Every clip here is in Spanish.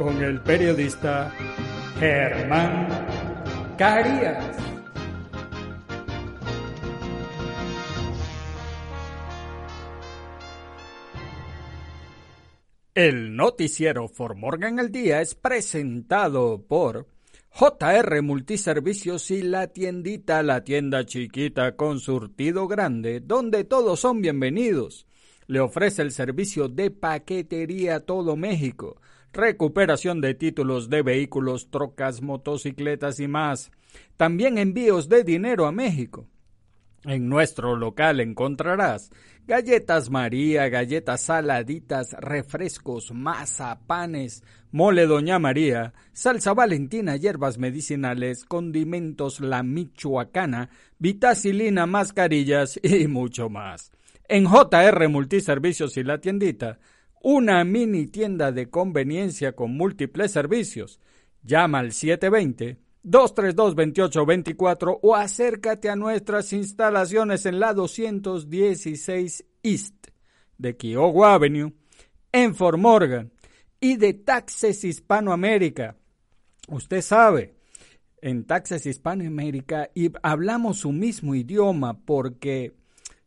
con el periodista Germán Carías. El noticiero For Morgan al Día es presentado por JR Multiservicios y la tiendita, la tienda chiquita con surtido grande, donde todos son bienvenidos. Le ofrece el servicio de paquetería a todo México, recuperación de títulos de vehículos, trocas, motocicletas y más. También envíos de dinero a México. En nuestro local encontrarás galletas María, galletas saladitas, refrescos, masa, panes, mole Doña María, salsa valentina, hierbas medicinales, condimentos la michoacana, vitacilina, mascarillas y mucho más. En JR Multiservicios y la tiendita, una mini tienda de conveniencia con múltiples servicios. Llama al 720 232-2824 o acércate a nuestras instalaciones en la 216 East de Kiowa Avenue, en Fort Morgan y de Taxes Hispanoamérica. Usted sabe, en Taxes Hispanoamérica y hablamos su mismo idioma porque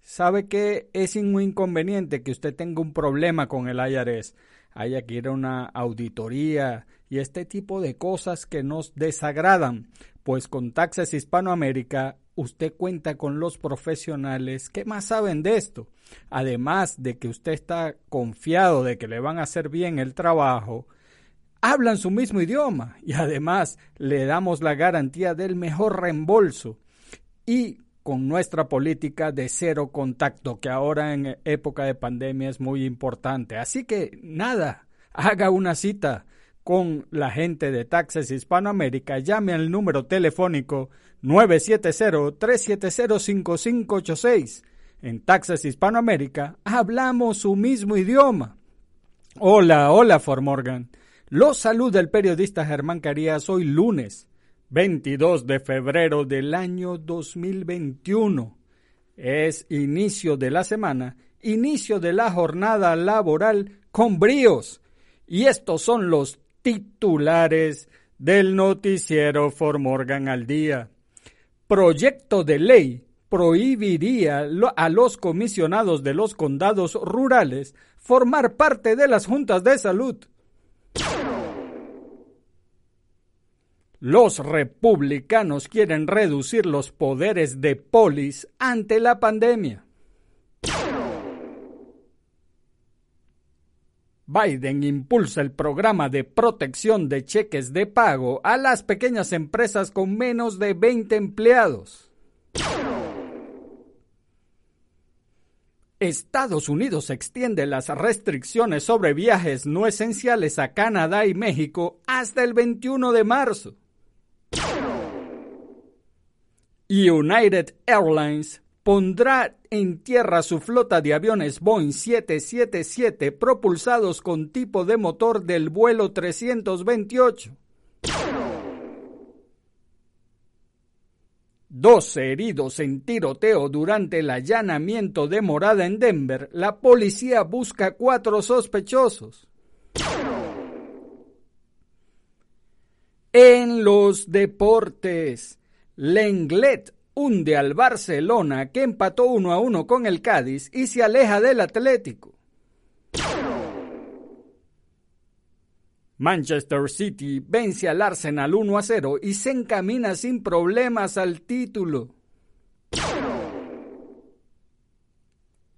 sabe que es muy inconveniente que usted tenga un problema con el IRS haya que ir a una auditoría y este tipo de cosas que nos desagradan, pues con Taxes Hispanoamérica usted cuenta con los profesionales que más saben de esto. Además de que usted está confiado de que le van a hacer bien el trabajo, hablan su mismo idioma y además le damos la garantía del mejor reembolso. Y con nuestra política de cero contacto, que ahora en época de pandemia es muy importante. Así que nada, haga una cita con la gente de Taxes Hispanoamérica, llame al número telefónico 970-370-5586. En Taxes Hispanoamérica hablamos su mismo idioma. Hola, hola, For Morgan. Los saluda el periodista Germán Carías hoy lunes 22 de febrero del año 2021. Es inicio de la semana, inicio de la jornada laboral con bríos. Y estos son los titulares del noticiero For Morgan al día. Proyecto de ley prohibiría a los comisionados de los condados rurales formar parte de las juntas de salud. Los republicanos quieren reducir los poderes de polis ante la pandemia. Biden impulsa el programa de protección de cheques de pago a las pequeñas empresas con menos de 20 empleados. Estados Unidos extiende las restricciones sobre viajes no esenciales a Canadá y México hasta el 21 de marzo. United Airlines pondrá en tierra su flota de aviones Boeing 777 propulsados con tipo de motor del vuelo 328. 12 heridos en tiroteo durante el allanamiento de morada en Denver. La policía busca cuatro sospechosos. En los deportes, Lenglet hunde al Barcelona que empató uno a uno con el Cádiz y se aleja del Atlético. Manchester City vence al Arsenal 1 a 0 y se encamina sin problemas al título.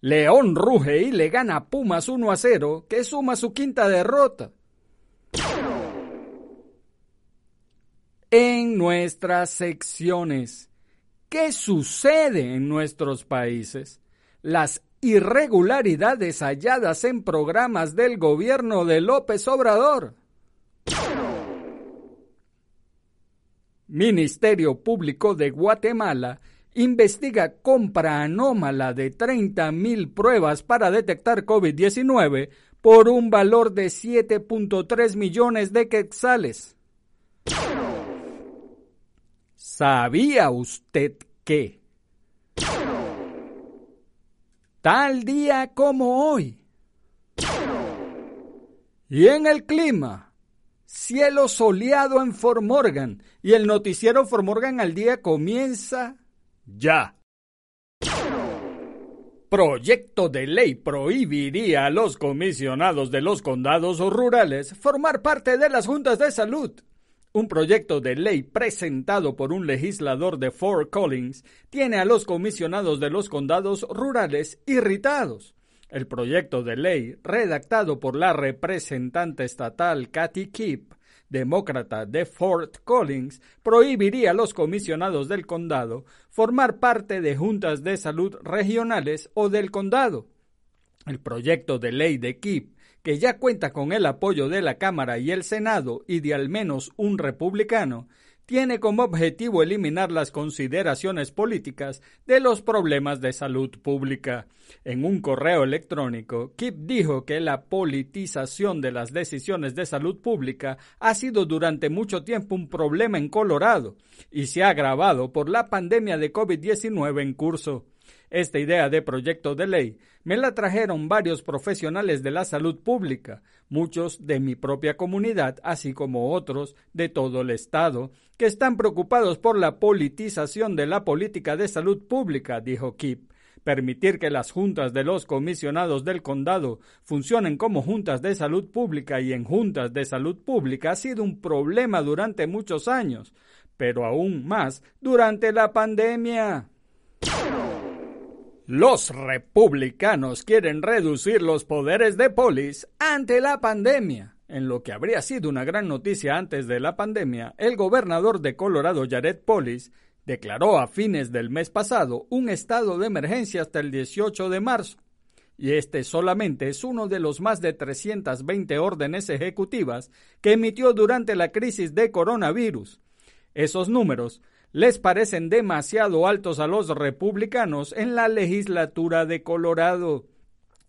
León ruge y le gana a Pumas 1 a 0, que suma su quinta derrota. En nuestras secciones, ¿qué sucede en nuestros países? Las irregularidades halladas en programas del gobierno de López Obrador. Ministerio Público de Guatemala investiga compra anómala de 30 mil pruebas para detectar COVID-19 por un valor de 7.3 millones de quetzales. ¿Sabía usted que tal día como hoy y en el clima cielo soleado en Formorgan y el noticiero Formorgan al día comienza ya. Proyecto de ley prohibiría a los comisionados de los condados rurales formar parte de las juntas de salud. Un proyecto de ley presentado por un legislador de Fort Collins tiene a los comisionados de los condados rurales irritados. El proyecto de ley, redactado por la representante estatal Kathy Kipp, demócrata de Fort Collins, prohibiría a los comisionados del condado formar parte de juntas de salud regionales o del condado. El proyecto de ley de Kipp, que ya cuenta con el apoyo de la Cámara y el Senado y de al menos un republicano, tiene como objetivo eliminar las consideraciones políticas de los problemas de salud pública. En un correo electrónico, Kip dijo que la politización de las decisiones de salud pública ha sido durante mucho tiempo un problema en Colorado y se ha agravado por la pandemia de COVID-19 en curso. Esta idea de proyecto de ley me la trajeron varios profesionales de la salud pública, muchos de mi propia comunidad, así como otros de todo el Estado, que están preocupados por la politización de la política de salud pública, dijo Kip. Permitir que las juntas de los comisionados del condado funcionen como juntas de salud pública y en juntas de salud pública ha sido un problema durante muchos años, pero aún más durante la pandemia. Los republicanos quieren reducir los poderes de polis ante la pandemia. En lo que habría sido una gran noticia antes de la pandemia, el gobernador de Colorado, Jared Polis, declaró a fines del mes pasado un estado de emergencia hasta el 18 de marzo. Y este solamente es uno de los más de 320 órdenes ejecutivas que emitió durante la crisis de coronavirus. Esos números les parecen demasiado altos a los republicanos en la legislatura de Colorado,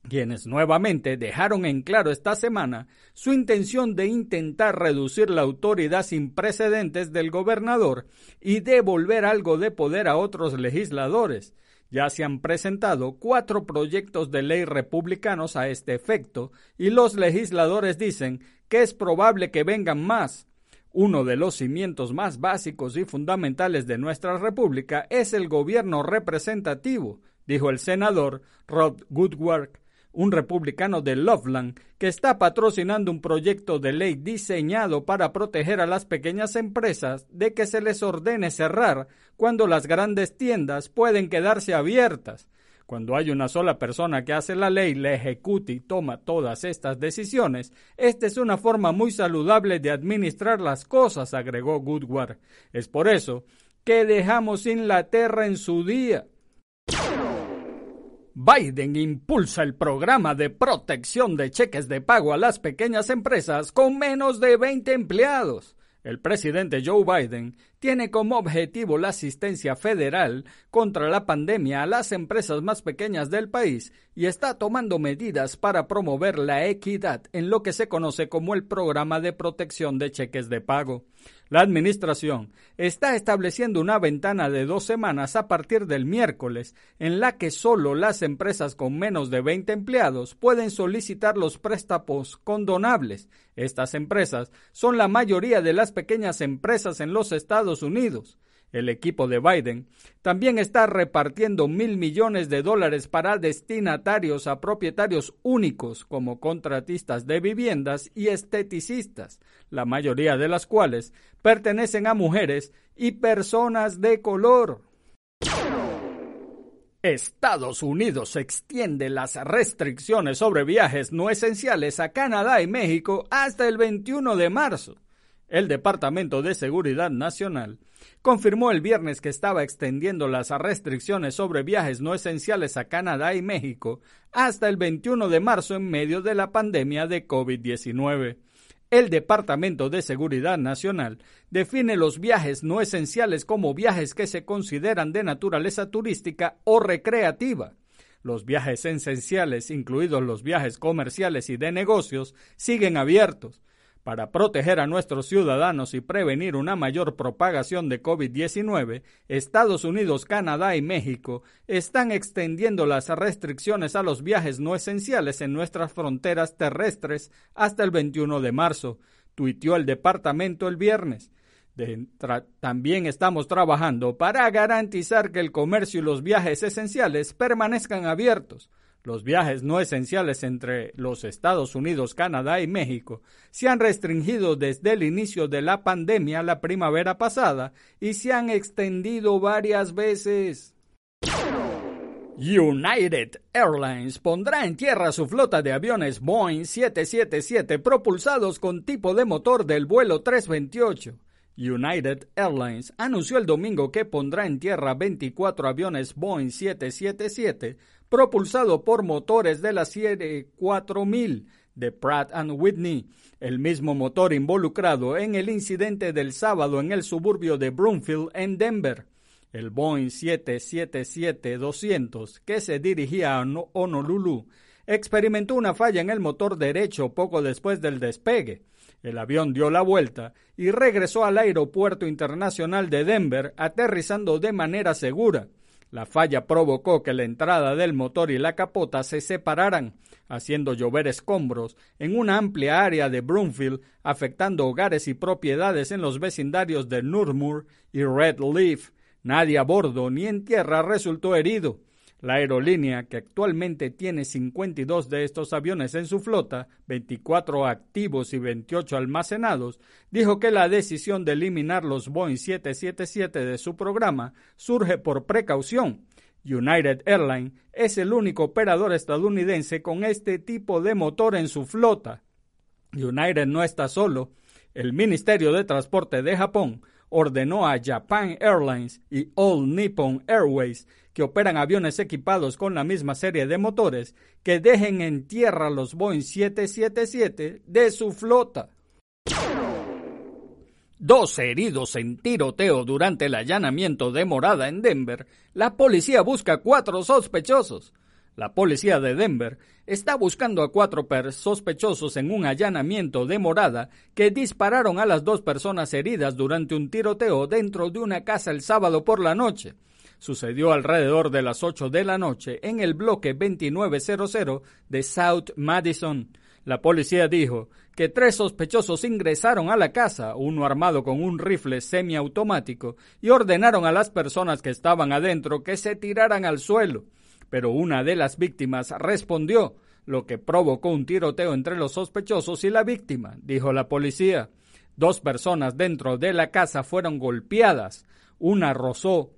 quienes nuevamente dejaron en claro esta semana su intención de intentar reducir la autoridad sin precedentes del gobernador y devolver algo de poder a otros legisladores. Ya se han presentado cuatro proyectos de ley republicanos a este efecto y los legisladores dicen que es probable que vengan más. Uno de los cimientos más básicos y fundamentales de nuestra República es el gobierno representativo, dijo el senador Rod Goodward, un republicano de Loveland, que está patrocinando un proyecto de ley diseñado para proteger a las pequeñas empresas de que se les ordene cerrar cuando las grandes tiendas pueden quedarse abiertas. Cuando hay una sola persona que hace la ley, la ejecuta y toma todas estas decisiones, esta es una forma muy saludable de administrar las cosas, agregó Goodward. Es por eso que dejamos Inglaterra en su día. Biden impulsa el programa de protección de cheques de pago a las pequeñas empresas con menos de 20 empleados. El presidente Joe Biden tiene como objetivo la asistencia federal contra la pandemia a las empresas más pequeñas del país y está tomando medidas para promover la equidad en lo que se conoce como el programa de protección de cheques de pago. La Administración está estableciendo una ventana de dos semanas a partir del miércoles en la que solo las empresas con menos de 20 empleados pueden solicitar los préstamos condonables. Estas empresas son la mayoría de las pequeñas empresas en los Estados Unidos el equipo de Biden, también está repartiendo mil millones de dólares para destinatarios a propietarios únicos como contratistas de viviendas y esteticistas, la mayoría de las cuales pertenecen a mujeres y personas de color. Estados Unidos extiende las restricciones sobre viajes no esenciales a Canadá y México hasta el 21 de marzo. El Departamento de Seguridad Nacional confirmó el viernes que estaba extendiendo las restricciones sobre viajes no esenciales a Canadá y México hasta el 21 de marzo en medio de la pandemia de COVID-19. El Departamento de Seguridad Nacional define los viajes no esenciales como viajes que se consideran de naturaleza turística o recreativa. Los viajes esenciales, incluidos los viajes comerciales y de negocios, siguen abiertos, para proteger a nuestros ciudadanos y prevenir una mayor propagación de COVID-19, Estados Unidos, Canadá y México están extendiendo las restricciones a los viajes no esenciales en nuestras fronteras terrestres hasta el 21 de marzo, tuiteó el departamento el viernes. también estamos trabajando para garantizar que el comercio y los viajes esenciales permanezcan abiertos. Los viajes no esenciales entre los Estados Unidos, Canadá y México se han restringido desde el inicio de la pandemia la primavera pasada y se han extendido varias veces. United Airlines pondrá en tierra su flota de aviones Boeing 777 propulsados con tipo de motor del vuelo 328. United Airlines anunció el domingo que pondrá en tierra 24 aviones Boeing 777 propulsado por motores de la serie 4000 de Pratt Whitney, el mismo motor involucrado en el incidente del sábado en el suburbio de Broomfield en Denver. El Boeing 777-200, que se dirigía a Honolulu, experimentó una falla en el motor derecho poco después del despegue. El avión dio la vuelta y regresó al aeropuerto internacional de Denver, aterrizando de manera segura. La falla provocó que la entrada del motor y la capota se separaran, haciendo llover escombros en una amplia área de Broomfield, afectando hogares y propiedades en los vecindarios de Nurmur y Red Leaf. Nadie a bordo ni en tierra resultó herido. La aerolínea, que actualmente tiene 52 de estos aviones en su flota, 24 activos y 28 almacenados, dijo que la decisión de eliminar los Boeing 777 de su programa surge por precaución. United Airlines es el único operador estadounidense con este tipo de motor en su flota. United no está solo. El Ministerio de Transporte de Japón ordenó a Japan Airlines y All Nippon Airways que operan aviones equipados con la misma serie de motores que dejen en tierra los Boeing 777 de su flota. Dos heridos en tiroteo durante el allanamiento de morada en Denver. La policía busca cuatro sospechosos. La policía de Denver está buscando a cuatro sospechosos en un allanamiento de morada que dispararon a las dos personas heridas durante un tiroteo dentro de una casa el sábado por la noche sucedió alrededor de las 8 de la noche en el bloque 2900 de South Madison. La policía dijo que tres sospechosos ingresaron a la casa, uno armado con un rifle semiautomático, y ordenaron a las personas que estaban adentro que se tiraran al suelo. Pero una de las víctimas respondió, lo que provocó un tiroteo entre los sospechosos y la víctima, dijo la policía. Dos personas dentro de la casa fueron golpeadas. Una rozó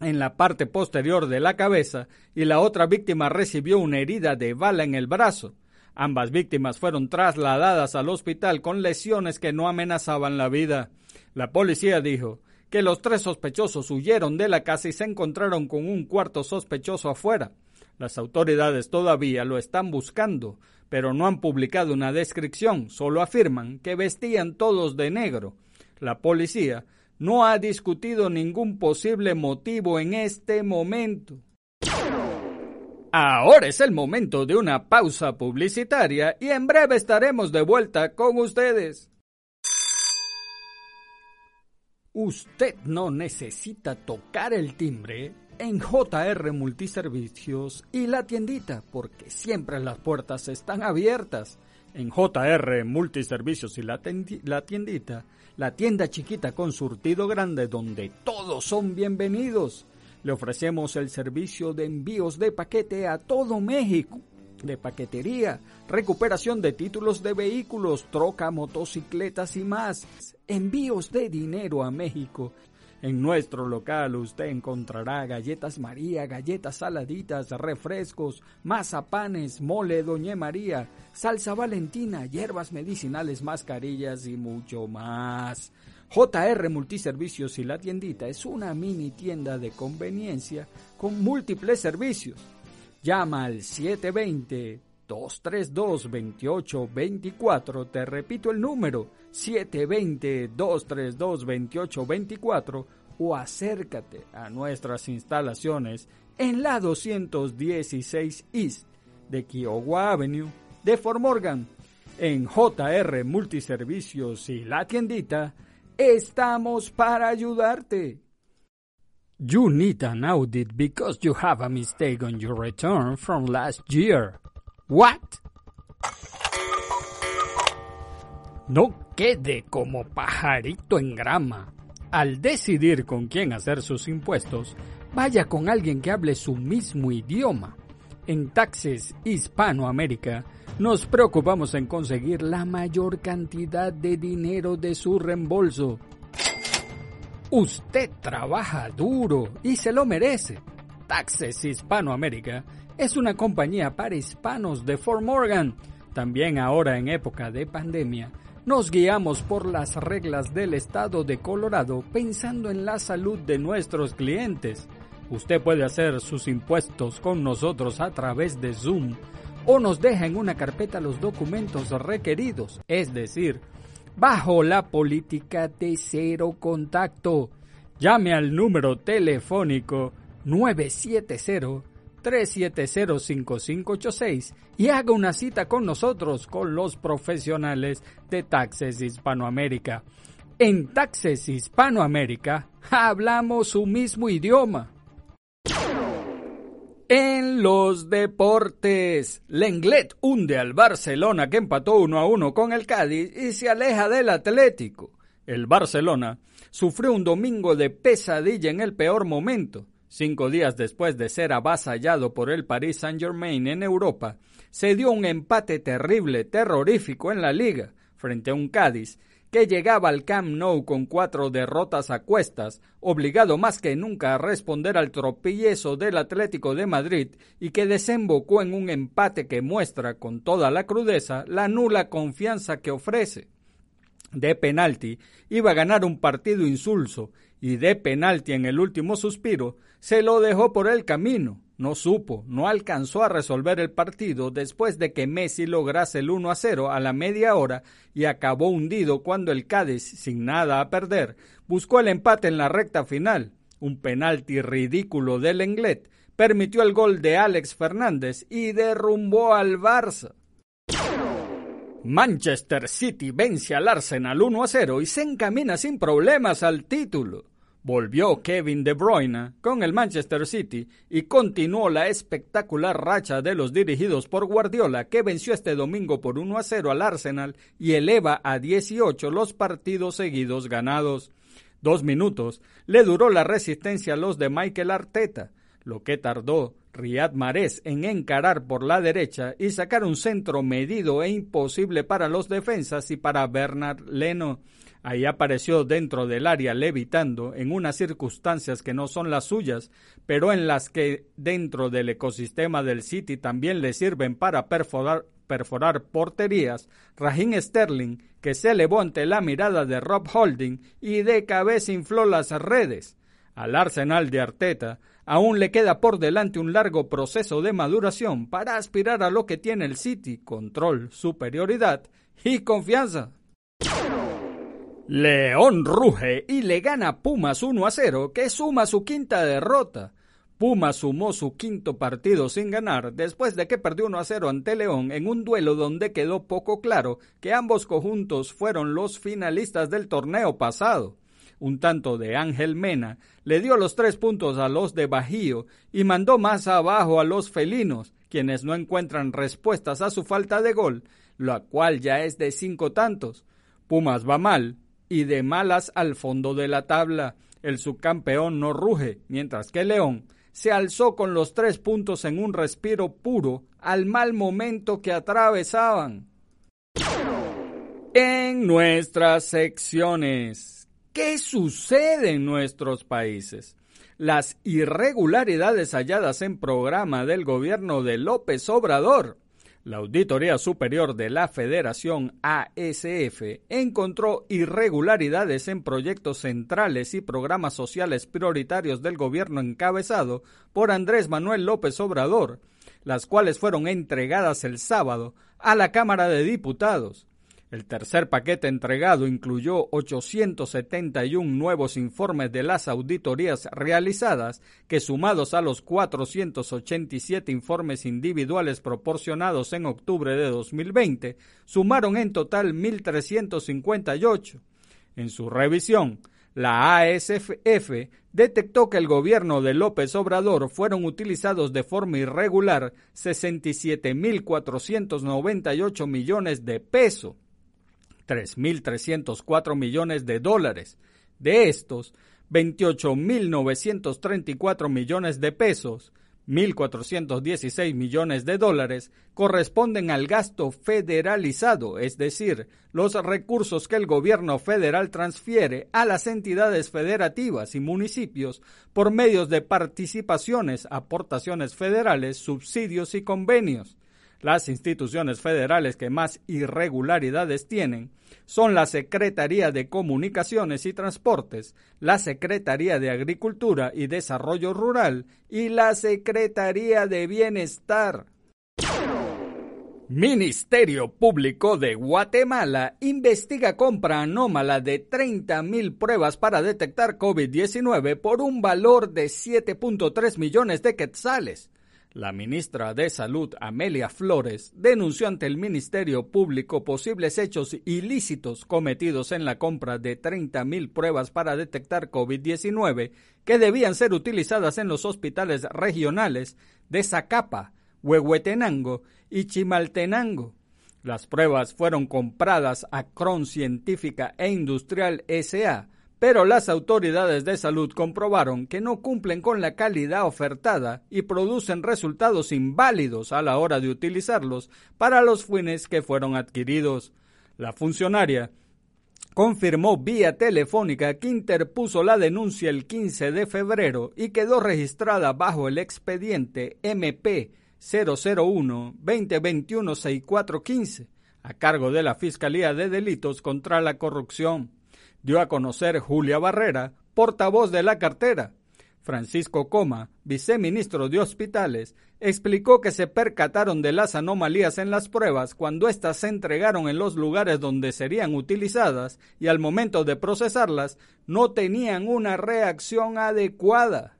en la parte posterior de la cabeza y la otra víctima recibió una herida de bala en el brazo. Ambas víctimas fueron trasladadas al hospital con lesiones que no amenazaban la vida. La policía dijo que los tres sospechosos huyeron de la casa y se encontraron con un cuarto sospechoso afuera. Las autoridades todavía lo están buscando, pero no han publicado una descripción, solo afirman que vestían todos de negro. La policía no ha discutido ningún posible motivo en este momento. Ahora es el momento de una pausa publicitaria y en breve estaremos de vuelta con ustedes. Usted no necesita tocar el timbre en JR Multiservicios y la tiendita porque siempre las puertas están abiertas. En JR Multiservicios y la, la tiendita, la tienda chiquita con surtido grande donde todos son bienvenidos. Le ofrecemos el servicio de envíos de paquete a todo México, de paquetería, recuperación de títulos de vehículos, troca, motocicletas y más, envíos de dinero a México. En nuestro local usted encontrará galletas María, galletas saladitas, refrescos, mazapanes, mole Doña María, salsa valentina, hierbas medicinales, mascarillas y mucho más. JR Multiservicios y la tiendita es una mini tienda de conveniencia con múltiples servicios. Llama al 720-232-2824. Te repito el número 720-232-2824 o acércate a nuestras instalaciones en la 216 East de Kiowa Avenue de Fort Morgan. En JR Multiservicios y la tiendita Estamos para ayudarte. You need an audit because you have a mistake on your return from last year. What? No quede como pajarito en grama. Al decidir con quién hacer sus impuestos, vaya con alguien que hable su mismo idioma. En Taxes Hispanoamérica, nos preocupamos en conseguir la mayor cantidad de dinero de su reembolso. Usted trabaja duro y se lo merece. Taxes Hispanoamérica es una compañía para hispanos de Fort Morgan. También ahora en época de pandemia, nos guiamos por las reglas del estado de Colorado pensando en la salud de nuestros clientes. Usted puede hacer sus impuestos con nosotros a través de Zoom o nos deja en una carpeta los documentos requeridos, es decir, bajo la política de cero contacto. Llame al número telefónico 970-370-5586 y haga una cita con nosotros, con los profesionales de Taxes Hispanoamérica. En Taxes Hispanoamérica hablamos su mismo idioma. En los deportes, Lenglet hunde al Barcelona que empató 1 a 1 con el Cádiz y se aleja del Atlético. El Barcelona sufrió un domingo de pesadilla en el peor momento. Cinco días después de ser avasallado por el Paris Saint-Germain en Europa, se dio un empate terrible, terrorífico en la liga, frente a un Cádiz que llegaba al Camp Nou con cuatro derrotas a cuestas, obligado más que nunca a responder al tropiezo del Atlético de Madrid y que desembocó en un empate que muestra con toda la crudeza la nula confianza que ofrece. De penalti iba a ganar un partido insulso y de penalti en el último suspiro se lo dejó por el camino, no supo, no alcanzó a resolver el partido después de que Messi lograse el 1 a 0 a la media hora y acabó hundido cuando el Cádiz, sin nada a perder, buscó el empate en la recta final. Un penalti ridículo del Englet permitió el gol de Alex Fernández y derrumbó al Barça. Manchester City vence al Arsenal 1 a 0 y se encamina sin problemas al título. Volvió Kevin De Bruyne con el Manchester City y continuó la espectacular racha de los dirigidos por Guardiola que venció este domingo por 1 a 0 al Arsenal y eleva a 18 los partidos seguidos ganados. Dos minutos le duró la resistencia a los de Michael Arteta, lo que tardó Riyad Mahrez en encarar por la derecha y sacar un centro medido e imposible para los defensas y para Bernard Leno. Ahí apareció dentro del área levitando en unas circunstancias que no son las suyas, pero en las que dentro del ecosistema del City también le sirven para perforar, porterías, Raheem Sterling, que se elevó ante la mirada de Rob Holding y de cabeza infló las redes. Al arsenal de Arteta aún le queda por delante un largo proceso de maduración para aspirar a lo que tiene el City, control, superioridad y confianza. León ruge y le gana Pumas 1 a 0, que suma su quinta derrota. Pumas sumó su quinto partido sin ganar después de que perdió 1 a 0 ante León en un duelo donde quedó poco claro que ambos conjuntos fueron los finalistas del torneo pasado. Un tanto de Ángel Mena le dio los tres puntos a los de Bajío y mandó más abajo a los felinos, quienes no encuentran respuestas a su falta de gol, la cual ya es de cinco tantos. Pumas va mal, y de malas al fondo de la tabla. El subcampeón no ruge, mientras que León se alzó con los tres puntos en un respiro puro al mal momento que atravesaban. En nuestras secciones, ¿qué sucede en nuestros países? Las irregularidades halladas en programa del gobierno de López Obrador la Auditoría Superior de la Federación ASF encontró irregularidades en proyectos centrales y programas sociales prioritarios del gobierno encabezado por Andrés Manuel López Obrador, las cuales fueron entregadas el sábado a la Cámara de Diputados. El tercer paquete entregado incluyó 871 nuevos informes de las auditorías realizadas, que sumados a los 487 informes individuales proporcionados en octubre de 2020, sumaron en total 1.358. En su revisión, la ASF detectó que el gobierno de López Obrador fueron utilizados de forma irregular 67.498 millones de pesos 3.304 millones de dólares. De estos, 28.934 millones de pesos, 1.416 millones de dólares, corresponden al gasto federalizado, es decir, los recursos que el gobierno federal transfiere a las entidades federativas y municipios por medios de participaciones, aportaciones federales, subsidios y convenios. Las instituciones federales que más irregularidades tienen son la Secretaría de Comunicaciones y Transportes, la Secretaría de Agricultura y Desarrollo Rural y la Secretaría de Bienestar. Ministerio Público de Guatemala investiga compra anómala de 30.000 pruebas para detectar COVID-19 por un valor de 7.3 millones de quetzales. La ministra de Salud, Amelia Flores, denunció ante el Ministerio Público posibles hechos ilícitos cometidos en la compra de 30.000 pruebas para detectar COVID-19 que debían ser utilizadas en los hospitales regionales de Zacapa, Huehuetenango y Chimaltenango. Las pruebas fueron compradas a Cron Científica e Industrial SA pero las autoridades de salud comprobaron que no cumplen con la calidad ofertada y producen resultados inválidos a la hora de utilizarlos para los fines que fueron adquiridos. La funcionaria confirmó vía telefónica que interpuso la denuncia el 15 de febrero y quedó registrada bajo el expediente MP 001 2021 6415 a cargo de la Fiscalía de Delitos contra la Corrupción dio a conocer Julia Barrera, portavoz de la cartera. Francisco Coma, viceministro de Hospitales, explicó que se percataron de las anomalías en las pruebas cuando éstas se entregaron en los lugares donde serían utilizadas y al momento de procesarlas no tenían una reacción adecuada.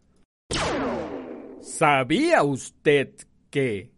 ¿Sabía usted que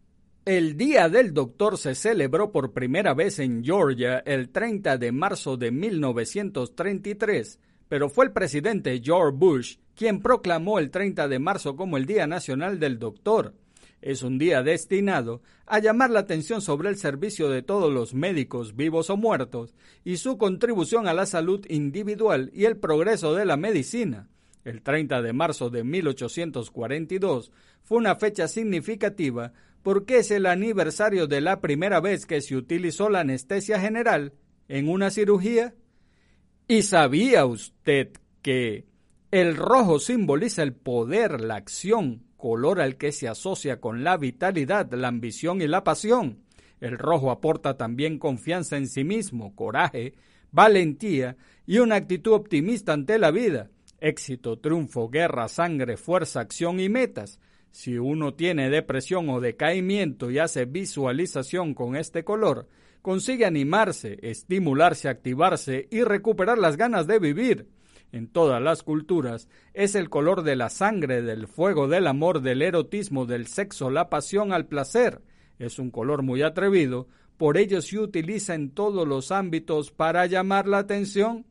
el Día del Doctor se celebró por primera vez en Georgia el 30 de marzo de 1933, pero fue el presidente George Bush quien proclamó el 30 de marzo como el Día Nacional del Doctor. Es un día destinado a llamar la atención sobre el servicio de todos los médicos vivos o muertos y su contribución a la salud individual y el progreso de la medicina. El 30 de marzo de 1842 fue una fecha significativa porque es el aniversario de la primera vez que se utilizó la anestesia general en una cirugía. ¿Y sabía usted que el rojo simboliza el poder, la acción, color al que se asocia con la vitalidad, la ambición y la pasión? El rojo aporta también confianza en sí mismo, coraje, valentía y una actitud optimista ante la vida. Éxito, triunfo, guerra, sangre, fuerza, acción y metas Si uno tiene depresión o decaimiento y hace visualización con este color, consigue animarse, estimularse, activarse y recuperar las ganas de vivir. En todas las culturas es el color de la sangre, del fuego, del amor, del erotismo, del sexo, la pasión al placer. Es un color muy atrevido, por ello se utiliza en todos los ámbitos para llamar la atención.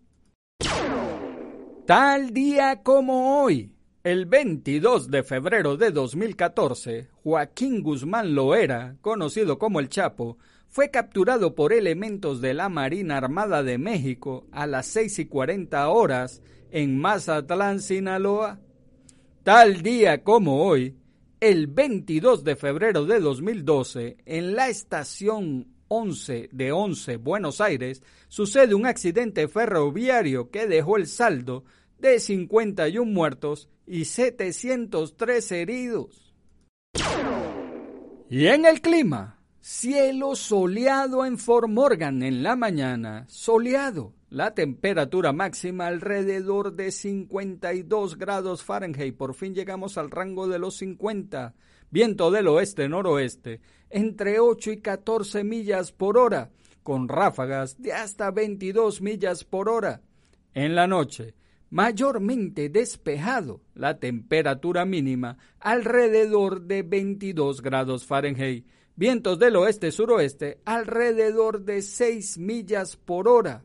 Tal día como hoy, el 22 de febrero de 2014, Joaquín Guzmán Loera, conocido como el Chapo, fue capturado por elementos de la Marina Armada de México a las 6 y 40 horas en Mazatlán, Sinaloa. Tal día como hoy, el 22 de febrero de 2012, en la estación 11 de 11 Buenos Aires, sucede un accidente ferroviario que dejó el saldo de 51 muertos y 703 heridos. Y en el clima, cielo soleado en Fort Morgan en la mañana, soleado. La temperatura máxima alrededor de 52 grados Fahrenheit. Por fin llegamos al rango de los 50. Viento del oeste-noroeste entre 8 y 14 millas por hora, con ráfagas de hasta 22 millas por hora. En la noche, mayormente despejado, la temperatura mínima alrededor de 22 grados Fahrenheit, vientos del oeste-suroeste alrededor de 6 millas por hora.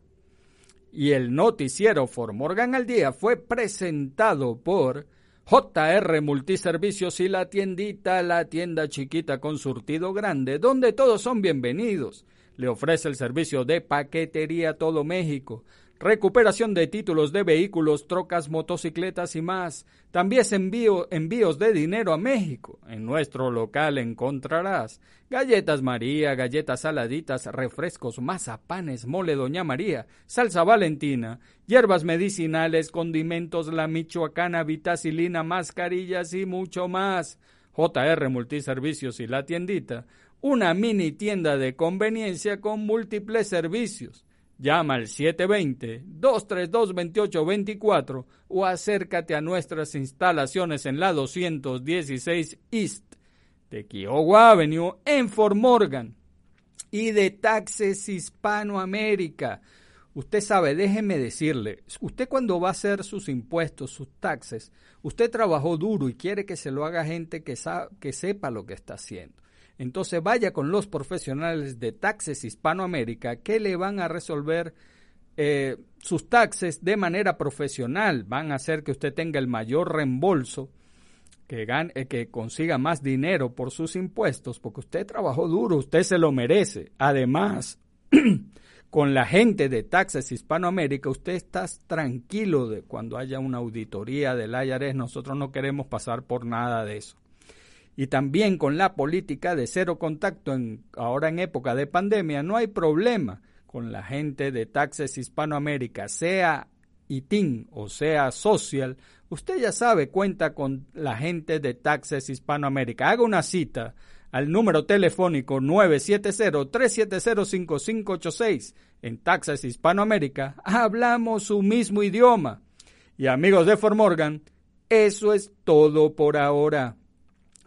Y el noticiero For Morgan al día fue presentado por JR Multiservicios y la tiendita, la tienda chiquita con surtido grande, donde todos son bienvenidos. Le ofrece el servicio de paquetería todo México recuperación de títulos de vehículos, trocas, motocicletas y más. También envío, envíos de dinero a México. En nuestro local encontrarás galletas María, galletas saladitas, refrescos, mazapanes, mole Doña María, salsa valentina, hierbas medicinales, condimentos, la michoacana, vitacilina, mascarillas y mucho más. JR Multiservicios y la tiendita, una mini tienda de conveniencia con múltiples servicios Llama al 720-232-2824 o acércate a nuestras instalaciones en la 216 East de Kiowa Avenue en Fort Morgan y de Taxes Hispanoamérica. Usted sabe, déjeme decirle, usted cuando va a hacer sus impuestos, sus taxes, usted trabajó duro y quiere que se lo haga gente que, que sepa lo que está haciendo. Entonces vaya con los profesionales de Taxes Hispanoamérica que le van a resolver eh, sus taxes de manera profesional, van a hacer que usted tenga el mayor reembolso, que, gane, eh, que consiga más dinero por sus impuestos, porque usted trabajó duro, usted se lo merece. Además, con la gente de Taxes Hispanoamérica, usted está tranquilo de cuando haya una auditoría del IRS, nosotros no queremos pasar por nada de eso y también con la política de cero contacto en, ahora en época de pandemia, no hay problema con la gente de Taxes Hispanoamérica, sea ITIN o sea Social, usted ya sabe, cuenta con la gente de Taxes Hispanoamérica. Haga una cita al número telefónico 970-370-5586. En Taxes Hispanoamérica hablamos su mismo idioma. Y amigos de Formorgan, eso es todo por ahora.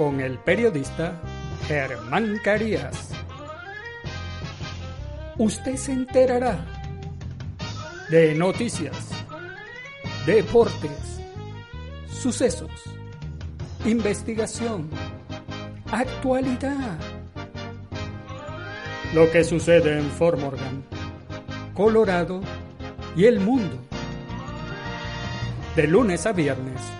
con el periodista Germán Carías. Usted se enterará de noticias, deportes, sucesos, investigación, actualidad. Lo que sucede en Fort Morgan, Colorado y el mundo. De lunes a viernes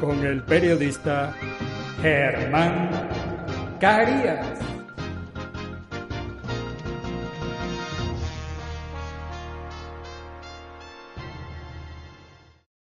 con el periodista Germán Carías.